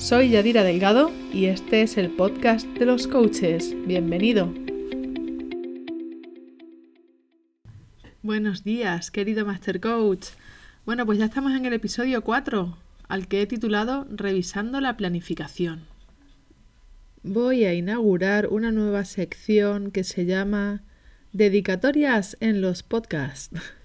Soy Yadira Delgado y este es el podcast de los coaches. Bienvenido. Buenos días, querido Master Coach. Bueno, pues ya estamos en el episodio 4, al que he titulado Revisando la planificación. Voy a inaugurar una nueva sección que se llama Dedicatorias en los podcasts.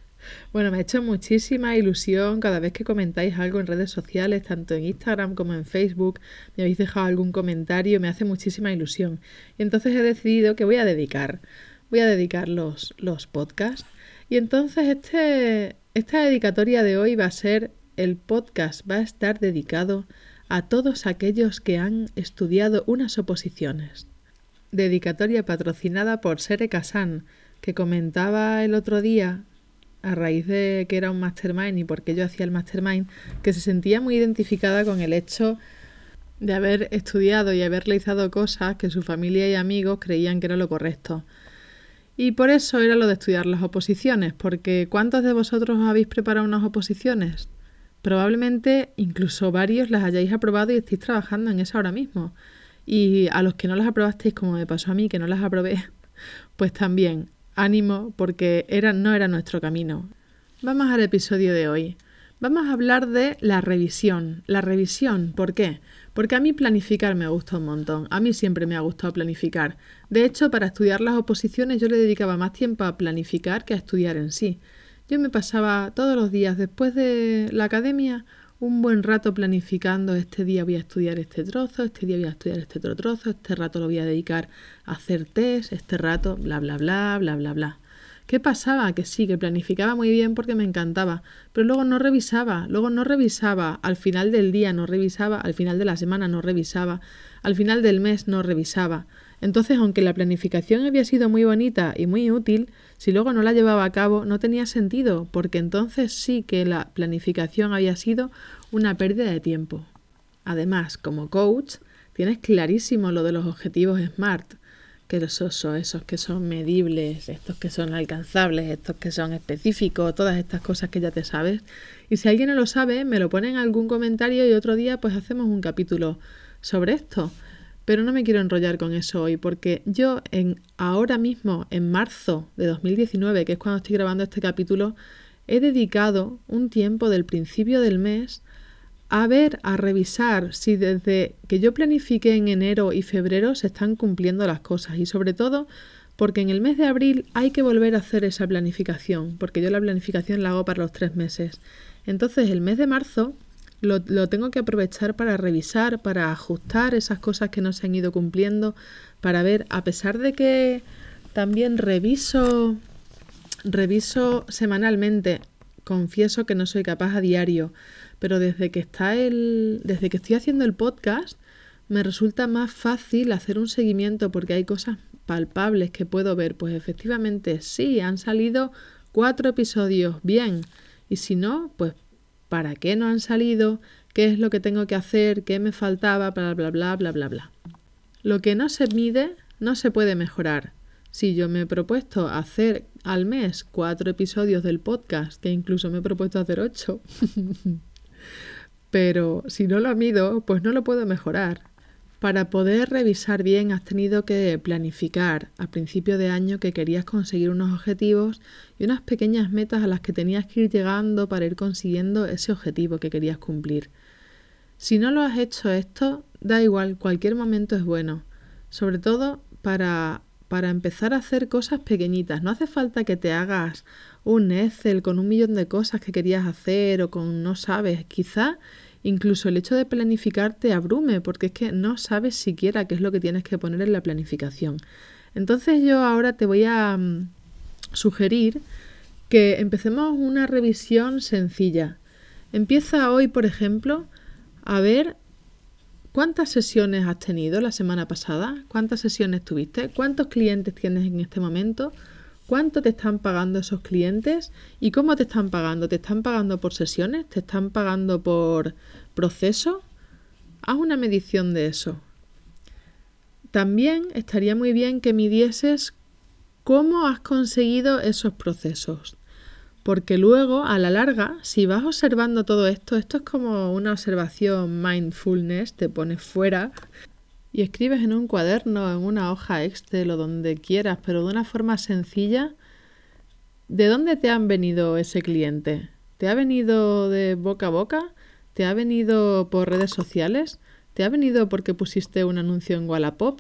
Bueno, me ha hecho muchísima ilusión cada vez que comentáis algo en redes sociales, tanto en Instagram como en Facebook, me habéis dejado algún comentario, me hace muchísima ilusión. Y entonces he decidido que voy a dedicar, voy a dedicar los, los podcasts. Y entonces este, esta dedicatoria de hoy va a ser, el podcast va a estar dedicado a todos aquellos que han estudiado unas oposiciones. Dedicatoria patrocinada por Sere Kasan, que comentaba el otro día a raíz de que era un mastermind y porque yo hacía el mastermind, que se sentía muy identificada con el hecho de haber estudiado y haber realizado cosas que su familia y amigos creían que era lo correcto. Y por eso era lo de estudiar las oposiciones, porque ¿cuántos de vosotros habéis preparado unas oposiciones? Probablemente incluso varios las hayáis aprobado y estéis trabajando en eso ahora mismo. Y a los que no las aprobasteis, como me pasó a mí, que no las aprobé, pues también ánimo porque era, no era nuestro camino. Vamos al episodio de hoy. Vamos a hablar de la revisión. La revisión, ¿por qué? Porque a mí planificar me gusta un montón. A mí siempre me ha gustado planificar. De hecho, para estudiar las oposiciones yo le dedicaba más tiempo a planificar que a estudiar en sí. Yo me pasaba todos los días después de la academia un buen rato planificando, este día voy a estudiar este trozo, este día voy a estudiar este otro trozo, este rato lo voy a dedicar a hacer test, este rato, bla, bla, bla, bla, bla, bla. ¿Qué pasaba? Que sí, que planificaba muy bien porque me encantaba, pero luego no revisaba, luego no revisaba, al final del día no revisaba, al final de la semana no revisaba, al final del mes no revisaba. Entonces, aunque la planificación había sido muy bonita y muy útil, si luego no la llevaba a cabo no tenía sentido, porque entonces sí que la planificación había sido una pérdida de tiempo. Además, como coach, tienes clarísimo lo de los objetivos SMART, que esos son esos que son medibles, estos que son alcanzables, estos que son específicos, todas estas cosas que ya te sabes. Y si alguien no lo sabe, me lo pone en algún comentario y otro día pues hacemos un capítulo sobre esto. Pero no me quiero enrollar con eso hoy, porque yo en ahora mismo, en marzo de 2019, que es cuando estoy grabando este capítulo, he dedicado un tiempo del principio del mes a ver, a revisar si desde que yo planifiqué en enero y febrero se están cumpliendo las cosas y sobre todo porque en el mes de abril hay que volver a hacer esa planificación, porque yo la planificación la hago para los tres meses. Entonces el mes de marzo lo, tengo que aprovechar para revisar, para ajustar esas cosas que no se han ido cumpliendo, para ver, a pesar de que también reviso, reviso semanalmente, confieso que no soy capaz a diario, pero desde que está el, desde que estoy haciendo el podcast, me resulta más fácil hacer un seguimiento porque hay cosas palpables que puedo ver. Pues efectivamente sí, han salido cuatro episodios bien. Y si no, pues para qué no han salido, qué es lo que tengo que hacer, qué me faltaba, bla, bla, bla, bla, bla, bla. Lo que no se mide no se puede mejorar. Si yo me he propuesto hacer al mes cuatro episodios del podcast, que incluso me he propuesto hacer ocho, pero si no lo mido, pues no lo puedo mejorar. Para poder revisar bien has tenido que planificar a principio de año que querías conseguir unos objetivos y unas pequeñas metas a las que tenías que ir llegando para ir consiguiendo ese objetivo que querías cumplir. Si no lo has hecho esto, da igual, cualquier momento es bueno, sobre todo para, para empezar a hacer cosas pequeñitas. No hace falta que te hagas un Excel con un millón de cosas que querías hacer o con no sabes, quizá Incluso el hecho de planificar te abrume porque es que no sabes siquiera qué es lo que tienes que poner en la planificación. Entonces yo ahora te voy a mm, sugerir que empecemos una revisión sencilla. Empieza hoy, por ejemplo, a ver ¿Cuántas sesiones has tenido la semana pasada? ¿Cuántas sesiones tuviste? ¿Cuántos clientes tienes en este momento? ¿Cuánto te están pagando esos clientes? ¿Y cómo te están pagando? ¿Te están pagando por sesiones? ¿Te están pagando por proceso? Haz una medición de eso. También estaría muy bien que midieses cómo has conseguido esos procesos. Porque luego, a la larga, si vas observando todo esto, esto es como una observación mindfulness, te pones fuera y escribes en un cuaderno, en una hoja Excel o donde quieras, pero de una forma sencilla, ¿de dónde te han venido ese cliente? ¿Te ha venido de boca a boca? ¿Te ha venido por redes sociales? ¿Te ha venido porque pusiste un anuncio en Wallapop?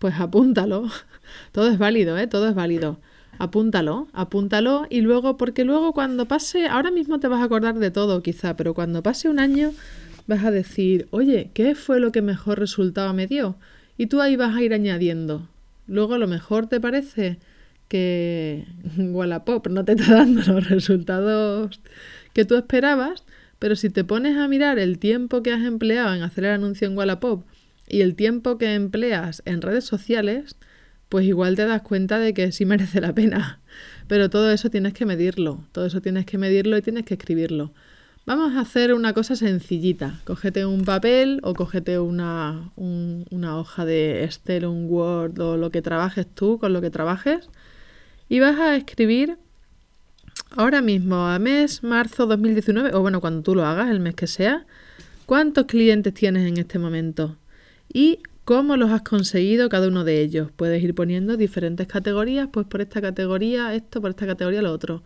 Pues apúntalo. Todo es válido, ¿eh? Todo es válido apúntalo, apúntalo y luego, porque luego cuando pase, ahora mismo te vas a acordar de todo quizá, pero cuando pase un año vas a decir, oye, ¿qué fue lo que mejor resultado me dio? Y tú ahí vas a ir añadiendo. Luego a lo mejor te parece que Wallapop no te está dando los resultados que tú esperabas, pero si te pones a mirar el tiempo que has empleado en hacer el anuncio en Wallapop y el tiempo que empleas en redes sociales, pues igual te das cuenta de que sí merece la pena. Pero todo eso tienes que medirlo, todo eso tienes que medirlo y tienes que escribirlo. Vamos a hacer una cosa sencillita. Cógete un papel o cógete una, una hoja de Excel, un Word o lo que trabajes tú, con lo que trabajes. Y vas a escribir ahora mismo, a mes marzo 2019, o bueno, cuando tú lo hagas, el mes que sea, cuántos clientes tienes en este momento y ¿Cómo los has conseguido cada uno de ellos? Puedes ir poniendo diferentes categorías, pues por esta categoría esto, por esta categoría lo otro.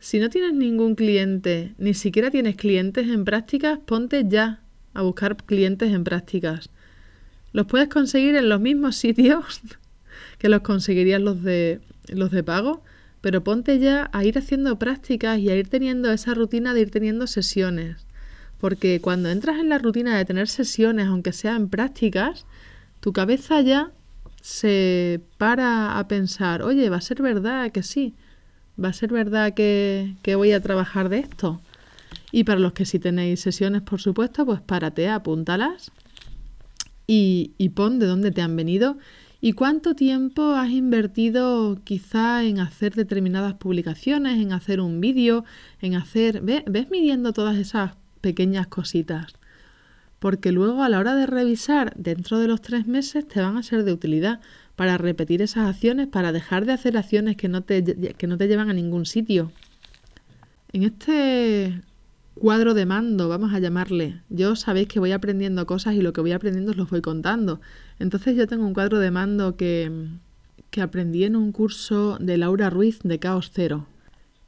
Si no tienes ningún cliente, ni siquiera tienes clientes en prácticas, ponte ya a buscar clientes en prácticas. Los puedes conseguir en los mismos sitios que los conseguirían los de, los de pago, pero ponte ya a ir haciendo prácticas y a ir teniendo esa rutina de ir teniendo sesiones. Porque cuando entras en la rutina de tener sesiones, aunque sean prácticas, tu cabeza ya se para a pensar, oye, va a ser verdad que sí, va a ser verdad que, voy a trabajar de esto. Y para los que sí tenéis sesiones, por supuesto, pues párate, apúntalas y, y pon de dónde te han venido y cuánto tiempo has invertido quizá en hacer determinadas publicaciones, en hacer un vídeo, en hacer... ¿Ves midiendo todas esas pequeñas cositas, porque luego a la hora de revisar dentro de los tres meses te van a ser de utilidad para repetir esas acciones, para dejar de hacer acciones que no te, que no te llevan a ningún sitio. En este cuadro de mando, vamos a llamarle, yo sabéis que voy aprendiendo cosas y lo que voy aprendiendo os lo voy contando. Entonces yo tengo un cuadro de mando que, que aprendí en un curso de Laura Ruiz de Caos Cero.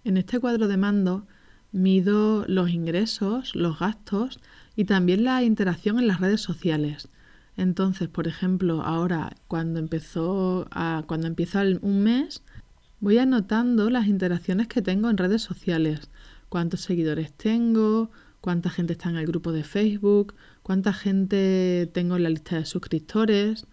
En este cuadro de mando Mido los ingresos, los gastos y también la interacción en las redes sociales. Entonces, por ejemplo, ahora cuando empezó a, cuando empieza un mes, voy anotando las interacciones que tengo en redes sociales, cuántos seguidores tengo, cuánta gente está en el grupo de Facebook, cuánta gente tengo en la lista de suscriptores,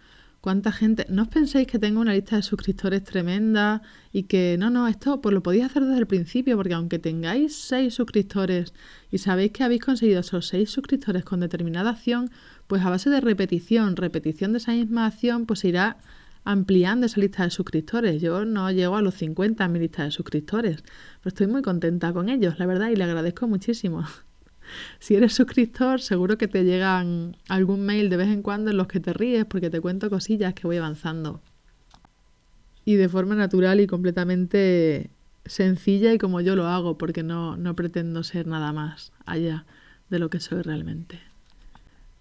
cuánta gente. No os penséis que tengo una lista de suscriptores tremenda y que no, no, esto pues lo podéis hacer desde el principio, porque aunque tengáis seis suscriptores y sabéis que habéis conseguido esos seis suscriptores con determinada acción, pues a base de repetición, repetición de esa misma acción, pues irá ampliando esa lista de suscriptores. Yo no llego a los 50 en mi lista de suscriptores, pero estoy muy contenta con ellos, la verdad, y le agradezco muchísimo. Si eres suscriptor, seguro que te llegan algún mail de vez en cuando en los que te ríes porque te cuento cosillas que voy avanzando. Y de forma natural y completamente sencilla y como yo lo hago, porque no, no pretendo ser nada más allá de lo que soy realmente.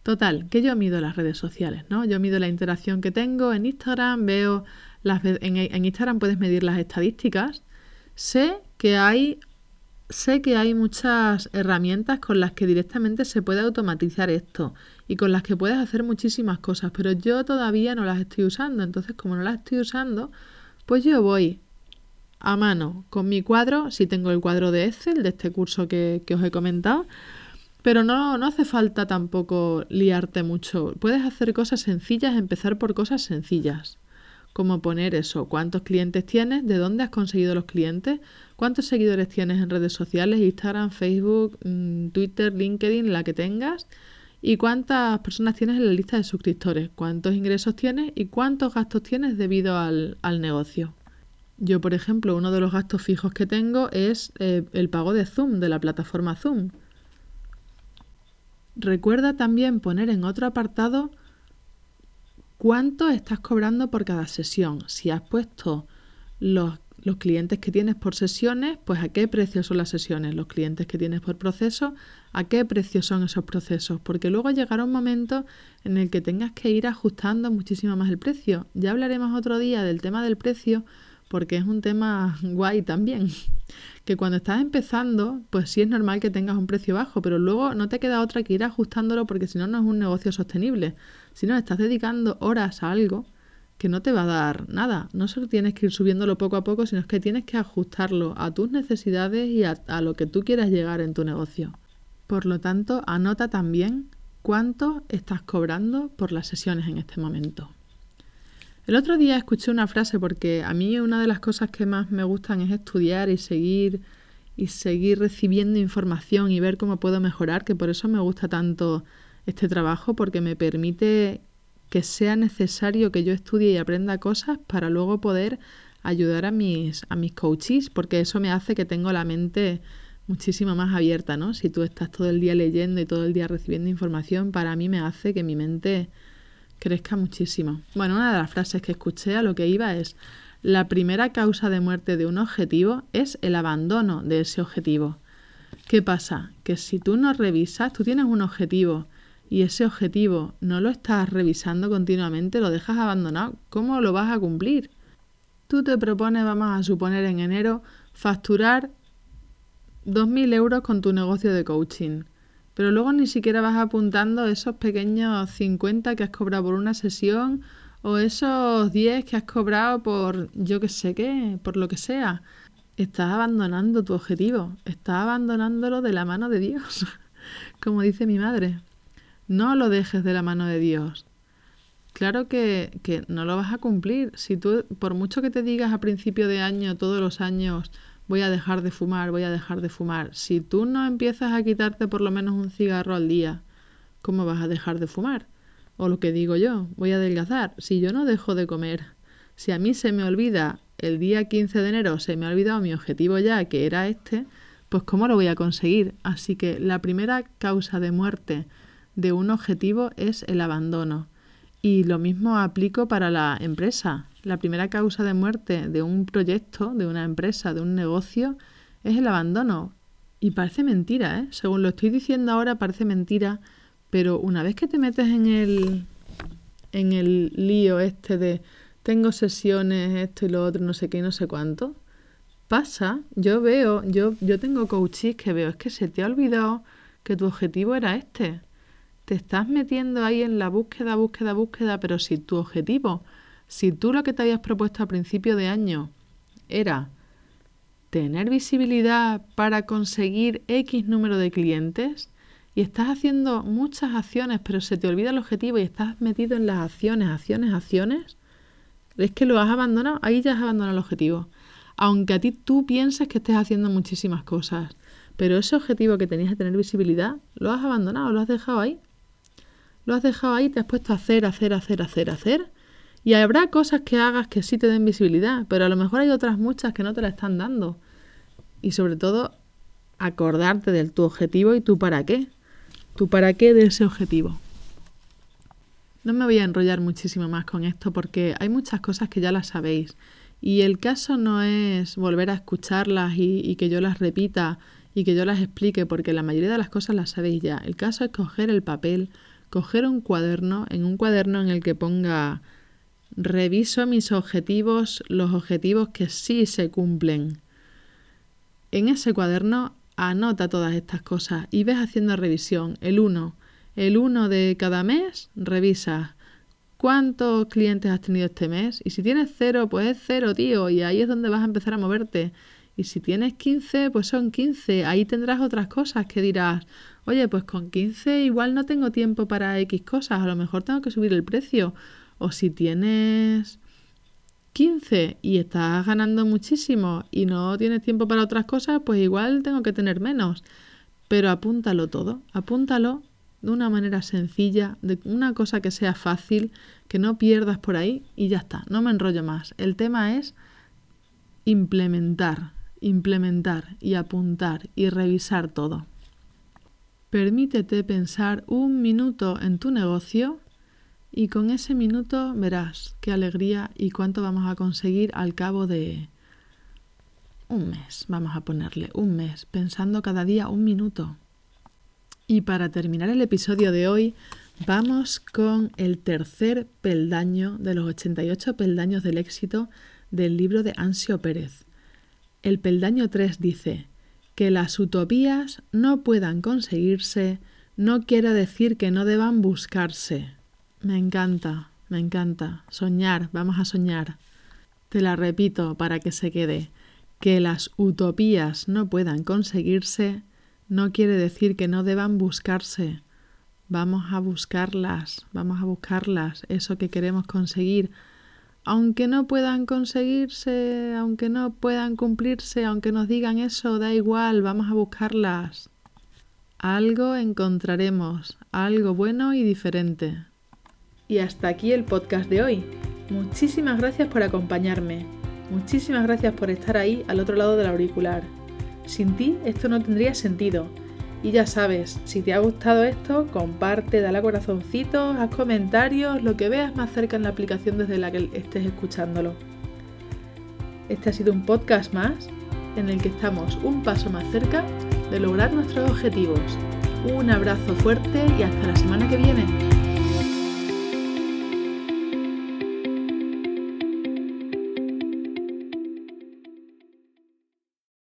Total, que yo mido las redes sociales, ¿no? Yo mido la interacción que tengo en Instagram, veo las en, en Instagram puedes medir las estadísticas. Sé que hay sé que hay muchas herramientas con las que directamente se puede automatizar esto y con las que puedes hacer muchísimas cosas, pero yo todavía no las estoy usando. Entonces, como no las estoy usando, pues yo voy a mano con mi cuadro, si tengo el cuadro de Excel de este curso que, que os he comentado, pero no, no hace falta tampoco liarte mucho. Puedes hacer cosas sencillas, empezar por cosas sencillas como poner eso, cuántos clientes tienes, de dónde has conseguido los clientes, cuántos seguidores tienes en redes sociales, Instagram, Facebook, mm, Twitter, LinkedIn, la que tengas, y cuántas personas tienes en la lista de suscriptores, cuántos ingresos tienes y cuántos gastos tienes debido al, negocio. Yo, por ejemplo, uno de los gastos fijos que tengo es eh, el pago de Zoom, de la plataforma Zoom. Recuerda también poner en otro apartado cuánto estás cobrando por cada sesión. Si has puesto los clientes que tienes por sesiones, pues a qué precio son las sesiones, los clientes que tienes por proceso, a qué precio son esos procesos, porque luego llegará un momento en el que tengas que ir ajustando muchísimo más el precio. Ya hablaremos otro día del tema del precio, porque es un tema guay también. Que cuando estás empezando, pues sí es normal que tengas un precio bajo, pero luego no te queda otra que ir ajustándolo porque si no, no es un negocio sostenible. Si no, estás dedicando horas a algo que no te va a dar nada. No solo tienes que ir subiéndolo poco a poco, sino que tienes que ajustarlo a tus necesidades y a, lo que tú quieras llegar en tu negocio. Por lo tanto, anota también cuánto estás cobrando por las sesiones en este momento. El otro día escuché una frase porque a mí una de las cosas que más me gustan es estudiar y seguir y seguir recibiendo información y ver cómo puedo mejorar, que por eso me gusta tanto este trabajo porque me permite que sea necesario que yo estudie y aprenda cosas para luego poder ayudar a mis, a mis coaches, porque eso me hace que tengo la mente muchísimo más abierta, ¿no? Si tú estás todo el día leyendo y todo el día recibiendo información, para mí me hace que mi mente crezca muchísimo. Bueno, una de las frases que escuché a lo que iba es, la primera causa de muerte de un objetivo es el abandono de ese objetivo. ¿Qué pasa? Que si tú no revisas, tú tienes un objetivo, y ese objetivo no lo estás revisando continuamente, lo dejas abandonado, ¿cómo lo vas a cumplir? Tú te propones, vamos a suponer en enero, facturar 2.000 euros con tu negocio de coaching, pero luego ni siquiera vas apuntando esos pequeños 50 que has cobrado por una sesión o esos 10 que has cobrado por yo que sé qué, por lo que sea. Estás abandonando tu objetivo, estás abandonándolo de la mano de Dios, como dice mi madre. No lo dejes de la mano de Dios. Claro que, que, no lo vas a cumplir. Si tú, por mucho que te digas a principio de año, todos los años, voy a dejar de fumar, voy a dejar de fumar, si tú no empiezas a quitarte por lo menos un cigarro al día, ¿cómo vas a dejar de fumar? O lo que digo yo, voy a adelgazar. Si yo no dejo de comer, si a mí se me olvida el día 15 de enero, se me ha olvidado mi objetivo ya, que era este, pues ¿cómo lo voy a conseguir? Así que la primera causa de muerte de un objetivo es el abandono. Y lo mismo aplico para la empresa. La primera causa de muerte de un proyecto, de una empresa, de un negocio, es el abandono. Y parece mentira, ¿eh? Según lo estoy diciendo ahora, parece mentira, pero una vez que te metes en el, en el lío este de tengo sesiones, esto y lo otro, no sé qué y no sé cuánto, pasa, yo veo, yo, yo tengo coaches que veo, es que se te ha olvidado que tu objetivo era este te estás metiendo ahí en la búsqueda, búsqueda, búsqueda, pero si tu objetivo, si tú lo que te habías propuesto a principio de año era tener visibilidad para conseguir X número de clientes y estás haciendo muchas acciones, pero se te olvida el objetivo y estás metido en las acciones, acciones, acciones, es que lo has abandonado, ahí ya has abandonado el objetivo. Aunque a ti tú pienses que estés haciendo muchísimas cosas, pero ese objetivo que tenías de tener visibilidad, lo has abandonado, lo has dejado ahí. Lo has dejado ahí, te has puesto a hacer, hacer, hacer, hacer, hacer. Y habrá cosas que hagas que sí te den visibilidad, pero a lo mejor hay otras muchas que no te la están dando. Y sobre todo, acordarte de tu objetivo y tu para qué. Tu para qué de ese objetivo. No me voy a enrollar muchísimo más con esto porque hay muchas cosas que ya las sabéis. Y el caso no es volver a escucharlas y, y, que yo las repita y que yo las explique, porque la mayoría de las cosas las sabéis ya. El caso es coger el papel, coger un cuaderno, en un cuaderno en el que ponga reviso mis objetivos, los objetivos que sí se cumplen. En ese cuaderno anota todas estas cosas y ves haciendo revisión. El 1. El 1 de cada mes revisa cuántos clientes has tenido este mes. Y si tienes cero, pues es cero, tío. Y ahí es donde vas a empezar a moverte. Y si tienes 15, pues son 15. Ahí tendrás otras cosas que dirás, oye, pues con 15 igual no tengo tiempo para X cosas, a lo mejor tengo que subir el precio. O si tienes 15 y estás ganando muchísimo y no tienes tiempo para otras cosas, pues igual tengo que tener menos. Pero apúntalo todo, apúntalo de una manera sencilla, de una cosa que sea fácil, que no pierdas por ahí y ya está, no me enrollo más. El tema es implementar, implementar y apuntar y revisar todo. Permítete pensar un minuto en tu negocio y con ese minuto verás qué alegría y cuánto vamos a conseguir al cabo de un mes. Vamos a ponerle un mes, pensando cada día un minuto. Y para terminar el episodio de hoy, vamos con el tercer peldaño de los 88 peldaños del éxito del libro de Ansio Pérez. El peldaño 3 dice, que las utopías no puedan conseguirse no quiere decir que no deban buscarse. Me encanta, me encanta. Soñar, vamos a soñar. Te la repito para que se quede. Que las utopías no puedan conseguirse no quiere decir que no deban buscarse. Vamos a buscarlas, vamos a buscarlas, eso que queremos conseguir. Aunque no puedan conseguirse, aunque no puedan cumplirse, aunque nos digan eso, da igual, vamos a buscarlas. Algo encontraremos, algo bueno y diferente. Y hasta aquí el podcast de hoy. Muchísimas gracias por acompañarme. Muchísimas gracias por estar ahí al otro lado del auricular. Sin ti esto no tendría sentido. Y ya sabes, si te ha gustado esto, comparte, dale a corazoncitos, haz comentarios, lo que veas más cerca en la aplicación desde la que estés escuchándolo. Este ha sido un podcast más en el que estamos un paso más cerca de lograr nuestros objetivos. Un abrazo fuerte y hasta la semana que viene.